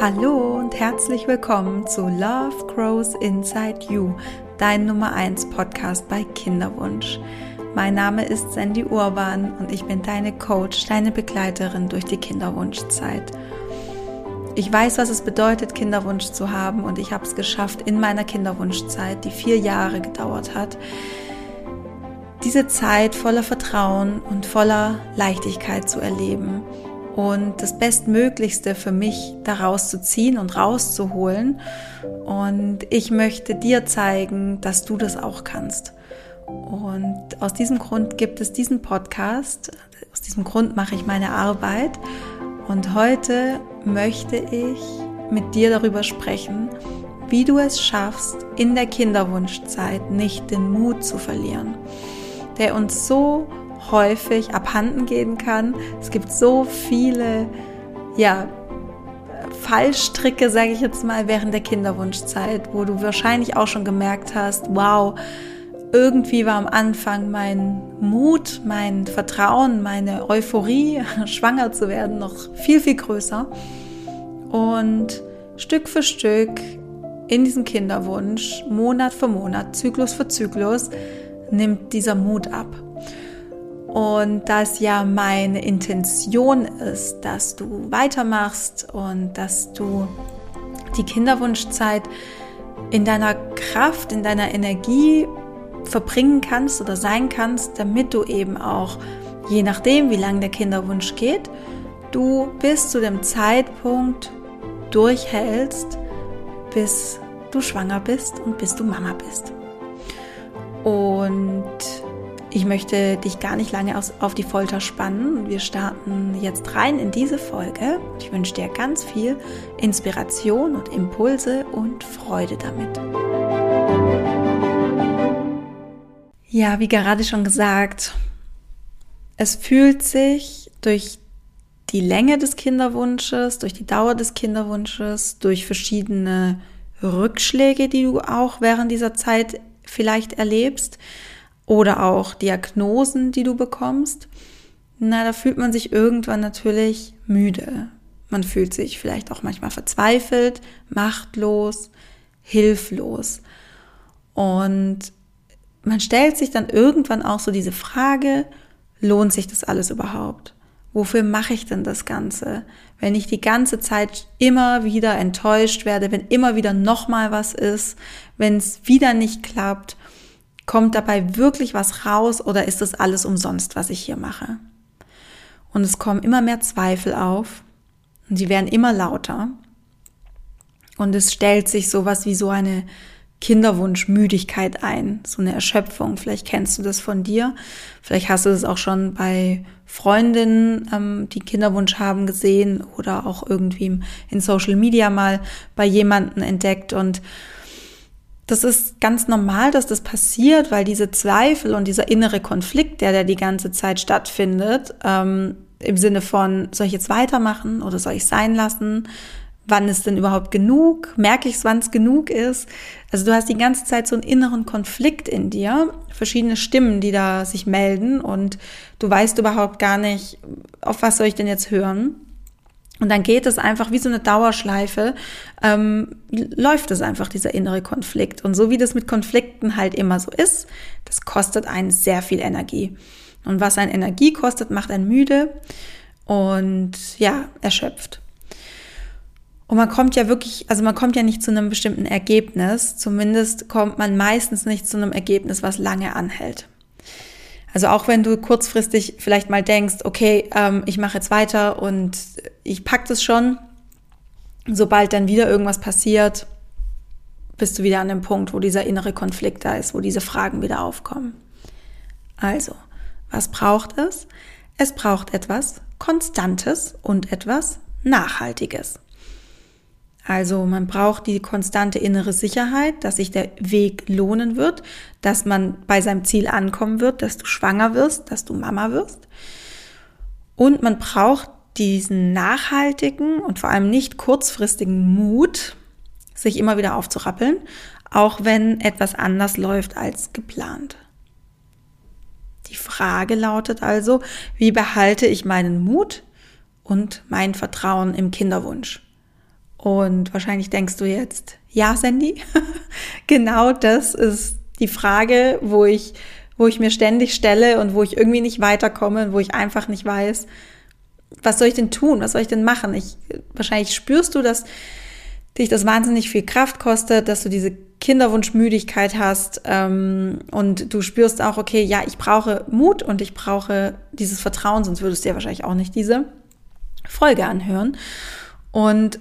Hallo und herzlich willkommen zu Love Grows Inside You, dein Nummer 1 Podcast bei Kinderwunsch. Mein Name ist Sandy Urban und ich bin deine Coach, deine Begleiterin durch die Kinderwunschzeit. Ich weiß, was es bedeutet, Kinderwunsch zu haben und ich habe es geschafft in meiner Kinderwunschzeit, die vier Jahre gedauert hat, diese Zeit voller Vertrauen und voller Leichtigkeit zu erleben und das Bestmöglichste für mich daraus zu ziehen und rauszuholen. Und ich möchte dir zeigen, dass du das auch kannst. Und aus diesem Grund gibt es diesen Podcast. Aus diesem Grund mache ich meine Arbeit. Und heute möchte ich mit dir darüber sprechen, wie du es schaffst, in der Kinderwunschzeit nicht den Mut zu verlieren, der uns so häufig abhanden gehen kann. Es gibt so viele, ja, Fallstricke, sage ich jetzt mal, während der Kinderwunschzeit, wo du wahrscheinlich auch schon gemerkt hast, wow, irgendwie war am Anfang mein Mut, mein Vertrauen, meine Euphorie, schwanger zu werden, noch viel, viel größer. Und Stück für Stück in diesem Kinderwunsch, Monat für Monat, Zyklus für Zyklus, nimmt dieser Mut ab. Und dass ja meine Intention ist, dass du weitermachst und dass du die Kinderwunschzeit in deiner Kraft, in deiner Energie verbringen kannst oder sein kannst, damit du eben auch, je nachdem, wie lang der Kinderwunsch geht, du bis zu dem Zeitpunkt durchhältst, bis du schwanger bist und bis du Mama bist. Und ich möchte dich gar nicht lange auf die Folter spannen. Wir starten jetzt rein in diese Folge. Ich wünsche dir ganz viel Inspiration und Impulse und Freude damit. Ja, wie gerade schon gesagt, es fühlt sich durch die Länge des Kinderwunsches, durch die Dauer des Kinderwunsches, durch verschiedene Rückschläge, die du auch während dieser Zeit vielleicht erlebst, oder auch Diagnosen, die du bekommst, na, da fühlt man sich irgendwann natürlich müde. Man fühlt sich vielleicht auch manchmal verzweifelt, machtlos, hilflos. Und man stellt sich dann irgendwann auch so diese Frage, lohnt sich das alles überhaupt? Wofür mache ich denn das Ganze? Wenn ich die ganze Zeit immer wieder enttäuscht werde, wenn immer wieder nochmal was ist, wenn es wieder nicht klappt Kommt dabei wirklich was raus oder ist das alles umsonst, was ich hier mache? Und es kommen immer mehr Zweifel auf und sie werden immer lauter. Und es stellt sich sowas wie so eine Kinderwunschmüdigkeit ein, so eine Erschöpfung. Vielleicht kennst du das von dir. Vielleicht hast du das auch schon bei Freundinnen, ähm, die Kinderwunsch haben, gesehen oder auch irgendwie in Social Media mal bei jemanden entdeckt und das ist ganz normal, dass das passiert, weil diese Zweifel und dieser innere Konflikt, der da die ganze Zeit stattfindet, ähm, im Sinne von, soll ich jetzt weitermachen oder soll ich sein lassen? Wann ist denn überhaupt genug? Merke ich es, wann es genug ist? Also du hast die ganze Zeit so einen inneren Konflikt in dir, verschiedene Stimmen, die da sich melden und du weißt überhaupt gar nicht, auf was soll ich denn jetzt hören? Und dann geht es einfach wie so eine Dauerschleife, ähm, läuft es einfach, dieser innere Konflikt. Und so wie das mit Konflikten halt immer so ist, das kostet einen sehr viel Energie. Und was ein Energie kostet, macht einen müde und ja, erschöpft. Und man kommt ja wirklich, also man kommt ja nicht zu einem bestimmten Ergebnis. Zumindest kommt man meistens nicht zu einem Ergebnis, was lange anhält. Also auch wenn du kurzfristig vielleicht mal denkst, okay, ähm, ich mache jetzt weiter und ich pack das schon, sobald dann wieder irgendwas passiert, bist du wieder an dem Punkt, wo dieser innere Konflikt da ist, wo diese Fragen wieder aufkommen. Also, was braucht es? Es braucht etwas Konstantes und etwas Nachhaltiges. Also man braucht die konstante innere Sicherheit, dass sich der Weg lohnen wird, dass man bei seinem Ziel ankommen wird, dass du schwanger wirst, dass du Mama wirst. Und man braucht diesen nachhaltigen und vor allem nicht kurzfristigen Mut, sich immer wieder aufzurappeln, auch wenn etwas anders läuft als geplant. Die Frage lautet also, wie behalte ich meinen Mut und mein Vertrauen im Kinderwunsch? Und wahrscheinlich denkst du jetzt, ja, Sandy, genau das ist die Frage, wo ich, wo ich mir ständig stelle und wo ich irgendwie nicht weiterkomme und wo ich einfach nicht weiß, was soll ich denn tun? Was soll ich denn machen? Ich, wahrscheinlich spürst du, dass dich das wahnsinnig viel Kraft kostet, dass du diese Kinderwunschmüdigkeit hast ähm, und du spürst auch, okay, ja, ich brauche Mut und ich brauche dieses Vertrauen, sonst würdest du ja wahrscheinlich auch nicht diese Folge anhören. Und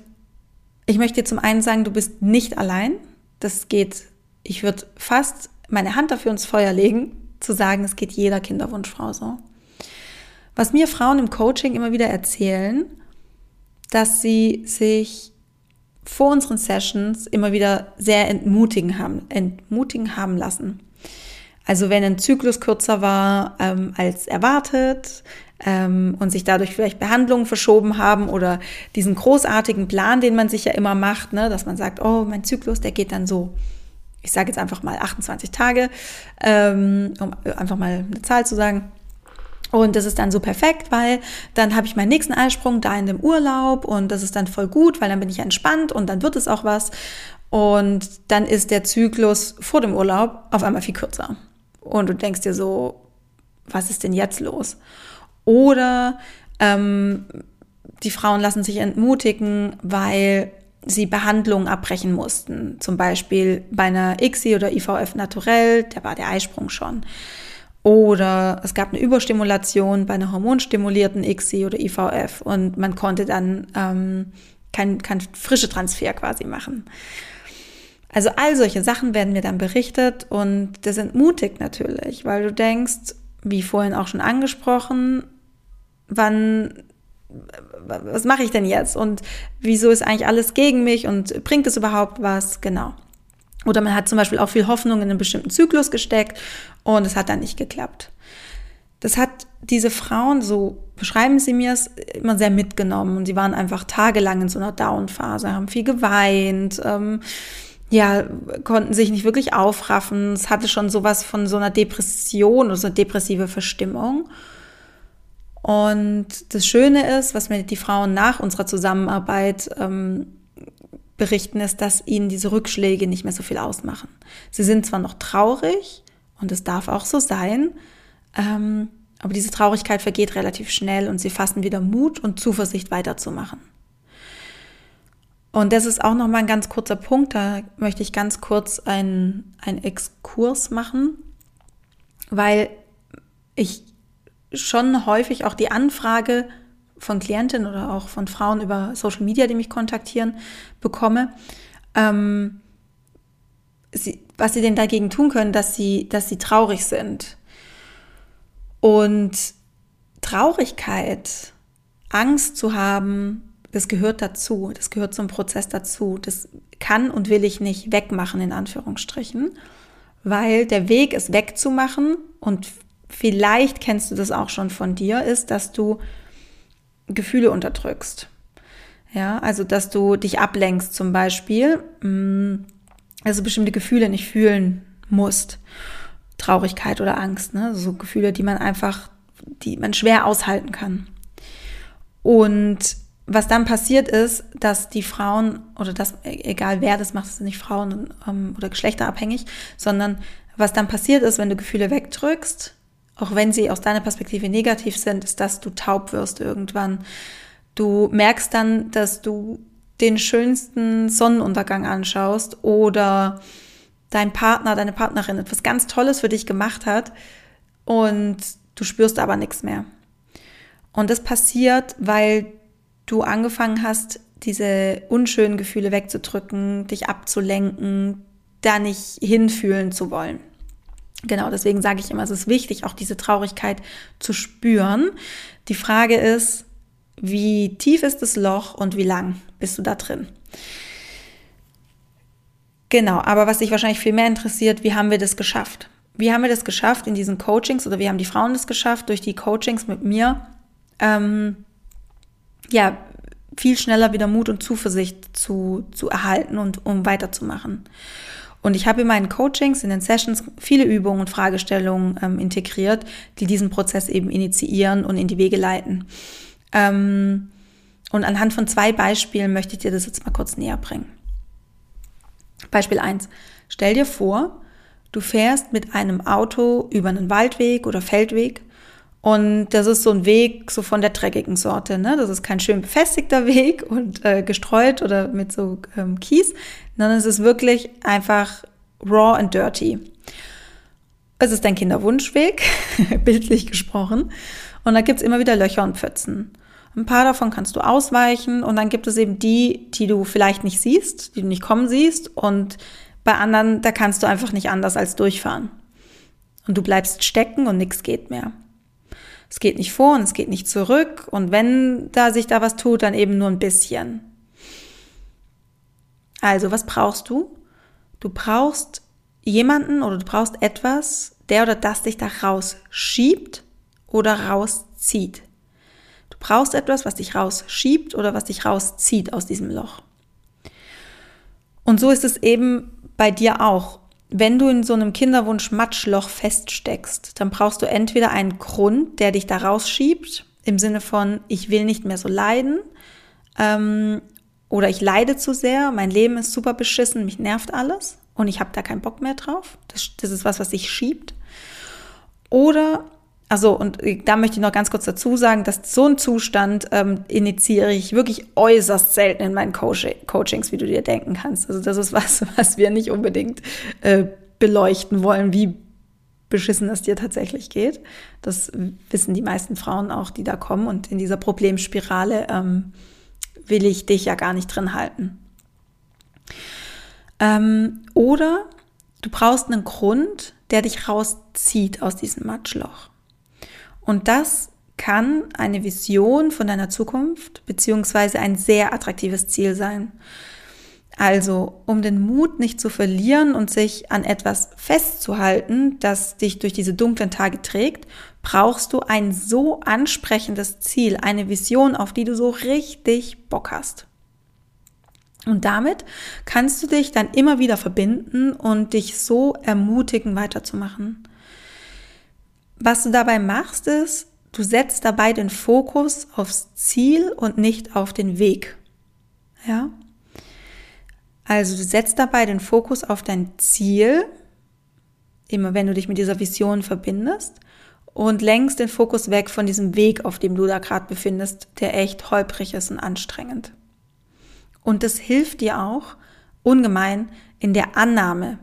ich möchte dir zum einen sagen, du bist nicht allein. Das geht, ich würde fast meine Hand dafür ins Feuer legen, zu sagen, es geht jeder Kinderwunschfrau so. Was mir Frauen im Coaching immer wieder erzählen, dass sie sich vor unseren Sessions immer wieder sehr entmutigen haben, entmutigen haben lassen. Also wenn ein Zyklus kürzer war ähm, als erwartet ähm, und sich dadurch vielleicht Behandlungen verschoben haben oder diesen großartigen Plan, den man sich ja immer macht, ne, dass man sagt, oh, mein Zyklus, der geht dann so, ich sage jetzt einfach mal 28 Tage, ähm, um einfach mal eine Zahl zu sagen. Und das ist dann so perfekt, weil dann habe ich meinen nächsten Eisprung da in dem Urlaub und das ist dann voll gut, weil dann bin ich entspannt und dann wird es auch was. Und dann ist der Zyklus vor dem Urlaub auf einmal viel kürzer. Und du denkst dir so, was ist denn jetzt los? Oder ähm, die Frauen lassen sich entmutigen, weil sie Behandlungen abbrechen mussten. Zum Beispiel bei einer ICSI oder IVF naturell, da war der Eisprung schon. Oder es gab eine Überstimulation bei einer hormonstimulierten ICSI oder IVF und man konnte dann ähm, kein, kein frische Transfer quasi machen. Also all solche Sachen werden mir dann berichtet und das entmutigt natürlich, weil du denkst, wie vorhin auch schon angesprochen, wann, was mache ich denn jetzt und wieso ist eigentlich alles gegen mich und bringt es überhaupt was? Genau. Oder man hat zum Beispiel auch viel Hoffnung in einen bestimmten Zyklus gesteckt und es hat dann nicht geklappt. Das hat diese Frauen, so beschreiben sie mir es, immer sehr mitgenommen. Und sie waren einfach tagelang in so einer Down-Phase, haben viel geweint, ähm, ja, konnten sich nicht wirklich aufraffen. Es hatte schon sowas von so einer Depression oder so eine depressive Verstimmung. Und das Schöne ist, was mir die Frauen nach unserer Zusammenarbeit ähm, berichten, ist, dass ihnen diese Rückschläge nicht mehr so viel ausmachen. Sie sind zwar noch traurig und es darf auch so sein, ähm, aber diese Traurigkeit vergeht relativ schnell und sie fassen wieder Mut und Zuversicht weiterzumachen. Und das ist auch noch mal ein ganz kurzer Punkt, da möchte ich ganz kurz einen, einen Exkurs machen, weil ich schon häufig auch die Anfrage von Klientinnen oder auch von Frauen über Social Media, die mich kontaktieren, bekomme, ähm, sie, was sie denn dagegen tun können, dass sie, dass sie traurig sind. Und Traurigkeit, Angst zu haben, das gehört dazu, das gehört zum Prozess dazu. Das kann und will ich nicht wegmachen, in Anführungsstrichen, weil der Weg, es wegzumachen, und vielleicht kennst du das auch schon von dir, ist, dass du Gefühle unterdrückst. Ja, also dass du dich ablenkst zum Beispiel, mm, also bestimmte Gefühle nicht fühlen musst. Traurigkeit oder Angst, ne? So Gefühle, die man einfach, die man schwer aushalten kann. Und was dann passiert ist, dass die Frauen oder das, egal wer das macht, das sind nicht Frauen ähm, oder geschlechterabhängig, sondern was dann passiert ist, wenn du Gefühle wegdrückst, auch wenn sie aus deiner Perspektive negativ sind, ist, dass du taub wirst irgendwann. Du merkst dann, dass du den schönsten Sonnenuntergang anschaust oder dein Partner, deine Partnerin etwas ganz Tolles für dich gemacht hat und du spürst aber nichts mehr. Und das passiert, weil du angefangen hast, diese unschönen Gefühle wegzudrücken, dich abzulenken, da nicht hinfühlen zu wollen. Genau, deswegen sage ich immer, es ist wichtig, auch diese Traurigkeit zu spüren. Die Frage ist, wie tief ist das Loch und wie lang bist du da drin? Genau, aber was dich wahrscheinlich viel mehr interessiert, wie haben wir das geschafft? Wie haben wir das geschafft in diesen Coachings oder wie haben die Frauen das geschafft durch die Coachings mit mir? Ähm, ja, viel schneller wieder Mut und Zuversicht zu, zu erhalten und um weiterzumachen. Und ich habe in meinen Coachings, in den Sessions viele Übungen und Fragestellungen ähm, integriert, die diesen Prozess eben initiieren und in die Wege leiten. Ähm, Und anhand von zwei Beispielen möchte ich dir das jetzt mal kurz näher bringen. Beispiel 1. Stell dir vor, du fährst mit einem Auto über einen Waldweg oder Feldweg und das ist so ein Weg so von der dreckigen Sorte. Ne? Das ist kein schön befestigter Weg und äh, gestreut oder mit so ähm, Kies, sondern es ist wirklich einfach raw and dirty. Es ist dein Kinderwunschweg, bildlich gesprochen. Und da gibt's immer wieder Löcher und Pfützen. Ein paar davon kannst du ausweichen und dann gibt es eben die, die du vielleicht nicht siehst, die du nicht kommen siehst und bei anderen, da kannst du einfach nicht anders als durchfahren. Und du bleibst stecken und nichts geht mehr. Es geht nicht vor und es geht nicht zurück und wenn da sich da was tut, dann eben nur ein bisschen. Also, was brauchst du? Du brauchst jemanden oder du brauchst etwas, der oder das dich da rausschiebt oder rauszieht. Du brauchst etwas, was dich rausschiebt oder was dich rauszieht aus diesem Loch. Und so ist es eben bei dir auch. Wenn du in so einem Kinderwunsch-Matschloch feststeckst, dann brauchst du entweder einen Grund, der dich da rausschiebt, im Sinne von, ich will nicht mehr so leiden, ähm, oder ich leide zu sehr, mein Leben ist super beschissen, mich nervt alles und ich habe da keinen Bock mehr drauf. Das, das ist was, was sich schiebt. Oder also, und da möchte ich noch ganz kurz dazu sagen, dass so einen Zustand ähm, initiiere ich wirklich äußerst selten in meinen Coach Coachings, wie du dir denken kannst. Also, das ist was, was wir nicht unbedingt äh, beleuchten wollen, wie beschissen es dir tatsächlich geht. Das wissen die meisten Frauen auch, die da kommen. Und in dieser Problemspirale ähm, will ich dich ja gar nicht drin halten. Ähm, oder du brauchst einen Grund, der dich rauszieht aus diesem Matschloch. Und das kann eine Vision von deiner Zukunft beziehungsweise ein sehr attraktives Ziel sein. Also, um den Mut nicht zu verlieren und sich an etwas festzuhalten, das dich durch diese dunklen Tage trägt, brauchst du ein so ansprechendes Ziel, eine Vision, auf die du so richtig Bock hast. Und damit kannst du dich dann immer wieder verbinden und dich so ermutigen, weiterzumachen. Was du dabei machst, ist, du setzt dabei den Fokus aufs Ziel und nicht auf den Weg. Ja? Also du setzt dabei den Fokus auf dein Ziel, immer wenn du dich mit dieser Vision verbindest und lenkst den Fokus weg von diesem Weg, auf dem du da gerade befindest, der echt holprig ist und anstrengend. Und das hilft dir auch ungemein in der Annahme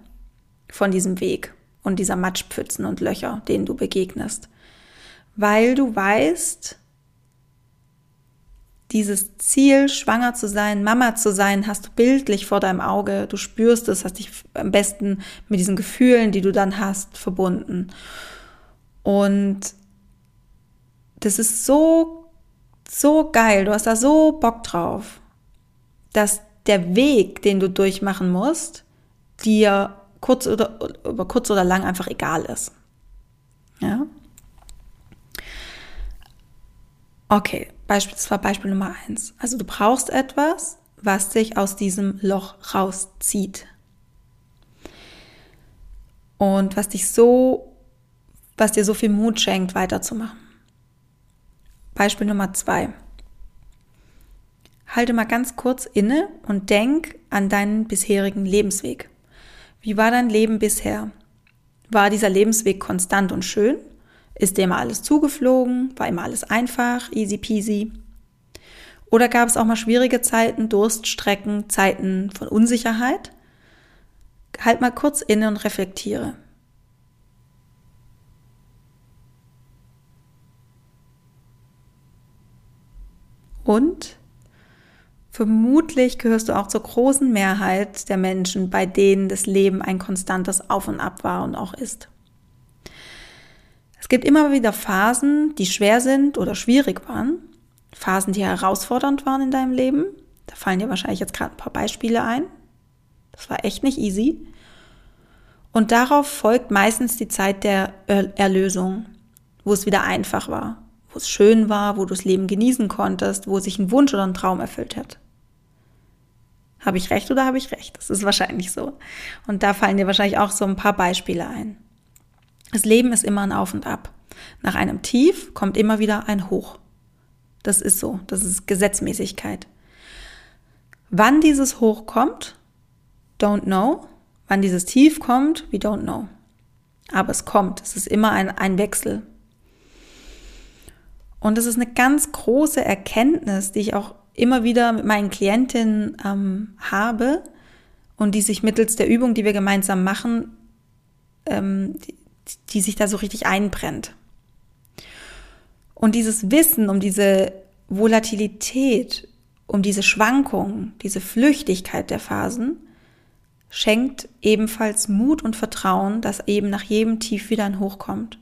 von diesem Weg und dieser Matschpfützen und Löcher, denen du begegnest. Weil du weißt, dieses Ziel, schwanger zu sein, Mama zu sein, hast du bildlich vor deinem Auge. Du spürst es, hast dich am besten mit diesen Gefühlen, die du dann hast, verbunden. Und das ist so, so geil. Du hast da so Bock drauf, dass der Weg, den du durchmachen musst, dir kurz oder über kurz oder lang einfach egal ist. Ja. Okay, Beispiel, das war Beispiel Nummer eins. Also du brauchst etwas, was dich aus diesem Loch rauszieht. Und was dich so, was dir so viel Mut schenkt, weiterzumachen. Beispiel Nummer zwei. Halte mal ganz kurz inne und denk an deinen bisherigen Lebensweg. Wie war dein Leben bisher? War dieser Lebensweg konstant und schön? Ist dir immer alles zugeflogen? War immer alles einfach, easy peasy? Oder gab es auch mal schwierige Zeiten, Durststrecken, Zeiten von Unsicherheit? Halt mal kurz inne und reflektiere. Und Vermutlich gehörst du auch zur großen Mehrheit der Menschen, bei denen das Leben ein konstantes Auf und Ab war und auch ist. Es gibt immer wieder Phasen, die schwer sind oder schwierig waren, Phasen, die herausfordernd waren in deinem Leben. Da fallen dir wahrscheinlich jetzt gerade ein paar Beispiele ein. Das war echt nicht easy. Und darauf folgt meistens die Zeit der Erlösung, wo es wieder einfach war, wo es schön war, wo du das Leben genießen konntest, wo sich ein Wunsch oder ein Traum erfüllt hat. Habe ich recht oder habe ich recht? Das ist wahrscheinlich so. Und da fallen dir wahrscheinlich auch so ein paar Beispiele ein. Das Leben ist immer ein Auf und Ab. Nach einem Tief kommt immer wieder ein Hoch. Das ist so. Das ist Gesetzmäßigkeit. Wann dieses Hoch kommt, don't know. Wann dieses Tief kommt, we don't know. Aber es kommt. Es ist immer ein, ein Wechsel. Und das ist eine ganz große Erkenntnis, die ich auch immer wieder mit meinen Klientinnen ähm, habe und die sich mittels der Übung, die wir gemeinsam machen, ähm, die, die sich da so richtig einbrennt. Und dieses Wissen um diese Volatilität, um diese Schwankungen, diese Flüchtigkeit der Phasen, schenkt ebenfalls Mut und Vertrauen, dass eben nach jedem Tief wieder ein Hoch kommt.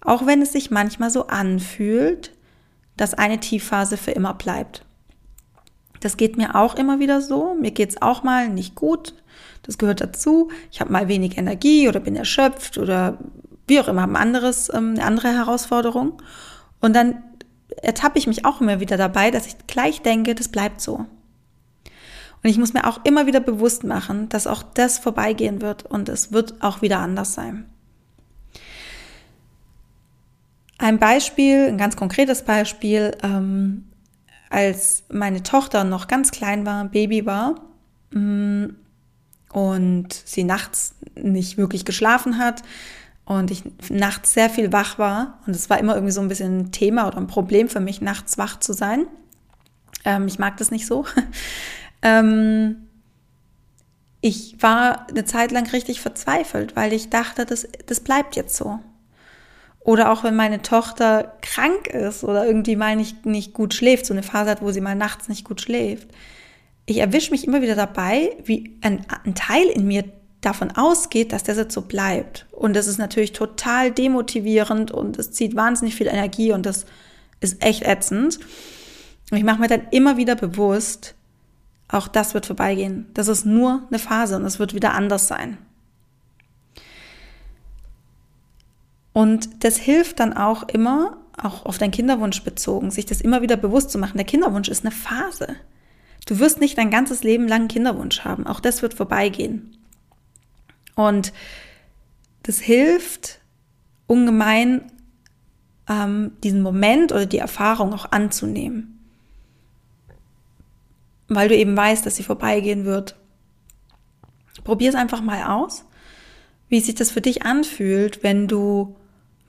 Auch wenn es sich manchmal so anfühlt, dass eine Tiefphase für immer bleibt. Das geht mir auch immer wieder so. Mir geht es auch mal nicht gut. Das gehört dazu. Ich habe mal wenig Energie oder bin erschöpft oder wie auch immer, ein anderes, ähm, eine andere Herausforderung. Und dann ertappe ich mich auch immer wieder dabei, dass ich gleich denke, das bleibt so. Und ich muss mir auch immer wieder bewusst machen, dass auch das vorbeigehen wird und es wird auch wieder anders sein. Ein Beispiel, ein ganz konkretes Beispiel, ähm, als meine Tochter noch ganz klein war, Baby war mm, und sie nachts nicht wirklich geschlafen hat und ich nachts sehr viel wach war und es war immer irgendwie so ein bisschen ein Thema oder ein Problem für mich, nachts wach zu sein. Ähm, ich mag das nicht so. ähm, ich war eine Zeit lang richtig verzweifelt, weil ich dachte, das, das bleibt jetzt so. Oder auch wenn meine Tochter krank ist oder irgendwie mal nicht, nicht gut schläft, so eine Phase hat, wo sie mal nachts nicht gut schläft. Ich erwische mich immer wieder dabei, wie ein, ein Teil in mir davon ausgeht, dass der Sitz so bleibt. Und das ist natürlich total demotivierend und es zieht wahnsinnig viel Energie und das ist echt ätzend. Und ich mache mir dann immer wieder bewusst, auch das wird vorbeigehen. Das ist nur eine Phase und es wird wieder anders sein. Und das hilft dann auch immer, auch auf deinen Kinderwunsch bezogen, sich das immer wieder bewusst zu machen. Der Kinderwunsch ist eine Phase. Du wirst nicht dein ganzes Leben lang einen Kinderwunsch haben. Auch das wird vorbeigehen. Und das hilft ungemein, ähm, diesen Moment oder die Erfahrung auch anzunehmen. Weil du eben weißt, dass sie vorbeigehen wird. Probier es einfach mal aus, wie sich das für dich anfühlt, wenn du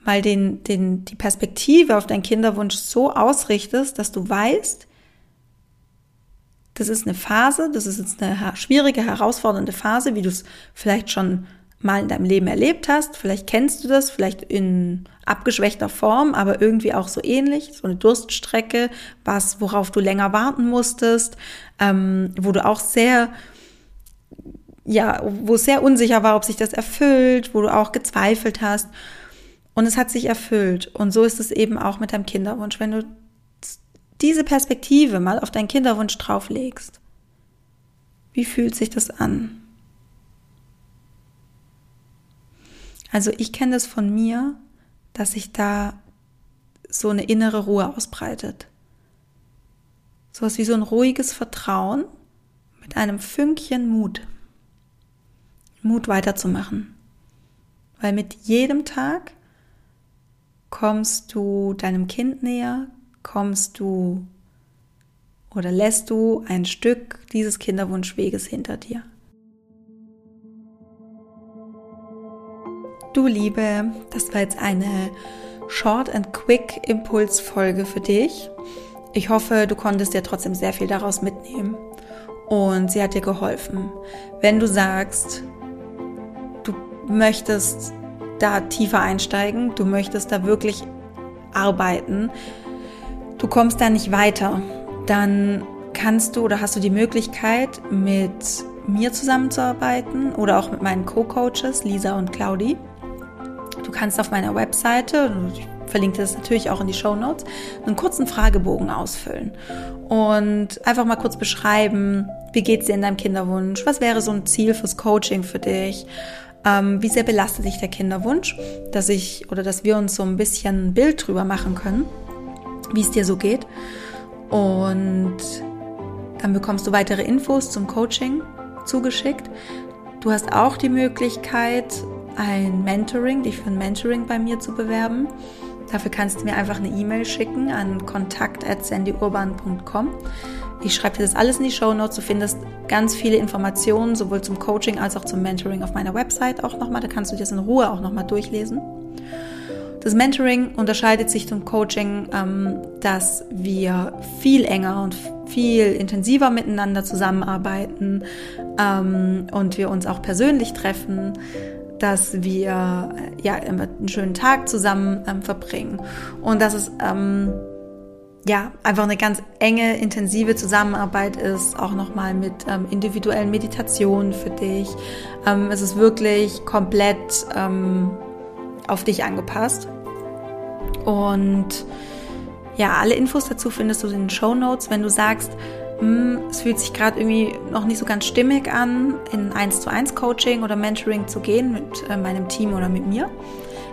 mal den, den, die Perspektive auf deinen Kinderwunsch so ausrichtest, dass du weißt, das ist eine Phase, das ist jetzt eine schwierige, herausfordernde Phase, wie du es vielleicht schon mal in deinem Leben erlebt hast. Vielleicht kennst du das, vielleicht in abgeschwächter Form, aber irgendwie auch so ähnlich. So eine Durststrecke, was, worauf du länger warten musstest, ähm, wo du auch sehr, ja, wo es sehr unsicher war, ob sich das erfüllt, wo du auch gezweifelt hast. Und es hat sich erfüllt. Und so ist es eben auch mit deinem Kinderwunsch. Wenn du diese Perspektive mal auf deinen Kinderwunsch drauflegst, wie fühlt sich das an? Also ich kenne das von mir, dass sich da so eine innere Ruhe ausbreitet. So was wie so ein ruhiges Vertrauen mit einem Fünkchen Mut. Mut weiterzumachen. Weil mit jedem Tag kommst du deinem Kind näher, kommst du oder lässt du ein Stück dieses Kinderwunschweges hinter dir. Du Liebe, das war jetzt eine Short and Quick Impulsfolge für dich. Ich hoffe, du konntest dir trotzdem sehr viel daraus mitnehmen und sie hat dir geholfen. Wenn du sagst, du möchtest da tiefer einsteigen, du möchtest da wirklich arbeiten, du kommst da nicht weiter, dann kannst du oder hast du die Möglichkeit, mit mir zusammenzuarbeiten oder auch mit meinen Co-Coaches Lisa und Claudi. Du kannst auf meiner Webseite, ich verlinke das natürlich auch in die Show Notes, einen kurzen Fragebogen ausfüllen und einfach mal kurz beschreiben, wie geht es dir in deinem Kinderwunsch, was wäre so ein Ziel fürs Coaching für dich, ähm, wie sehr belastet dich der Kinderwunsch, dass ich oder dass wir uns so ein bisschen ein Bild drüber machen können, wie es dir so geht. Und dann bekommst du weitere Infos zum Coaching zugeschickt. Du hast auch die Möglichkeit, ein Mentoring, dich für ein Mentoring bei mir zu bewerben. Dafür kannst du mir einfach eine E-Mail schicken an kontakt.sandyurban.com. Ich schreibe dir das alles in die Show Notes. Du findest ganz viele Informationen, sowohl zum Coaching als auch zum Mentoring auf meiner Website auch nochmal. Da kannst du dir das in Ruhe auch nochmal durchlesen. Das Mentoring unterscheidet sich zum Coaching, ähm, dass wir viel enger und viel intensiver miteinander zusammenarbeiten ähm, und wir uns auch persönlich treffen, dass wir äh, ja einen schönen Tag zusammen ähm, verbringen und dass es ja einfach eine ganz enge, intensive Zusammenarbeit ist, auch nochmal mit ähm, individuellen Meditationen für dich. Ähm, es ist wirklich komplett ähm, auf dich angepasst. Und ja, alle Infos dazu findest du in den Show Notes. Wenn du sagst, hm, es fühlt sich gerade irgendwie noch nicht so ganz stimmig an, in 1 zu 1 Coaching oder Mentoring zu gehen mit äh, meinem Team oder mit mir,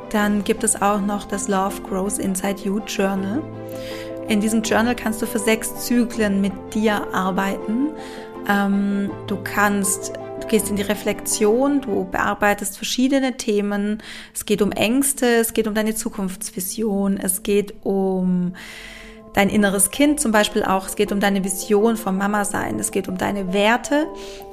dann gibt es auch noch das Love Grows Inside You Journal. In diesem Journal kannst du für sechs Zyklen mit dir arbeiten. Ähm, du kannst Du gehst in die Reflexion, du bearbeitest verschiedene Themen. Es geht um Ängste, es geht um deine Zukunftsvision, es geht um dein inneres Kind zum Beispiel auch. Es geht um deine Vision vom Mama sein. Es geht um deine Werte.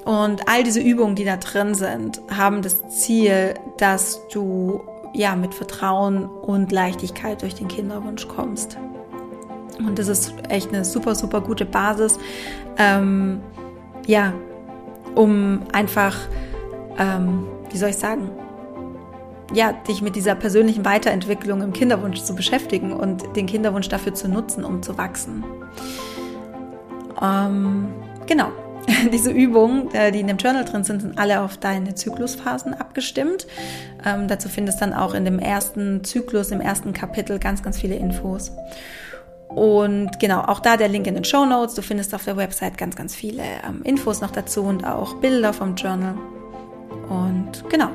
Und all diese Übungen, die da drin sind, haben das Ziel, dass du ja mit Vertrauen und Leichtigkeit durch den Kinderwunsch kommst. Und das ist echt eine super, super gute Basis. Ähm, ja, um einfach, ähm, wie soll ich sagen, ja, dich mit dieser persönlichen Weiterentwicklung im Kinderwunsch zu beschäftigen und den Kinderwunsch dafür zu nutzen, um zu wachsen. Ähm, genau. Diese Übungen, äh, die in dem Journal drin sind, sind alle auf deine Zyklusphasen abgestimmt. Ähm, dazu findest du dann auch in dem ersten Zyklus, im ersten Kapitel ganz, ganz viele Infos. Und genau, auch da der Link in den Show Notes. Du findest auf der Website ganz, ganz viele ähm, Infos noch dazu und auch Bilder vom Journal. Und genau,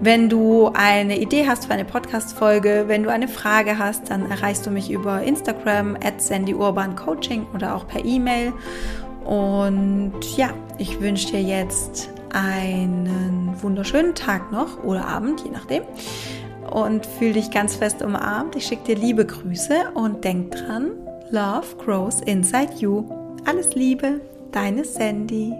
wenn du eine Idee hast für eine Podcast-Folge, wenn du eine Frage hast, dann erreichst du mich über Instagram at sandyurbancoaching oder auch per E-Mail. Und ja, ich wünsche dir jetzt einen wunderschönen Tag noch oder Abend, je nachdem und fühl dich ganz fest umarmt. Ich schicke dir liebe Grüße und denk dran, Love grows inside you. Alles Liebe, deine Sandy.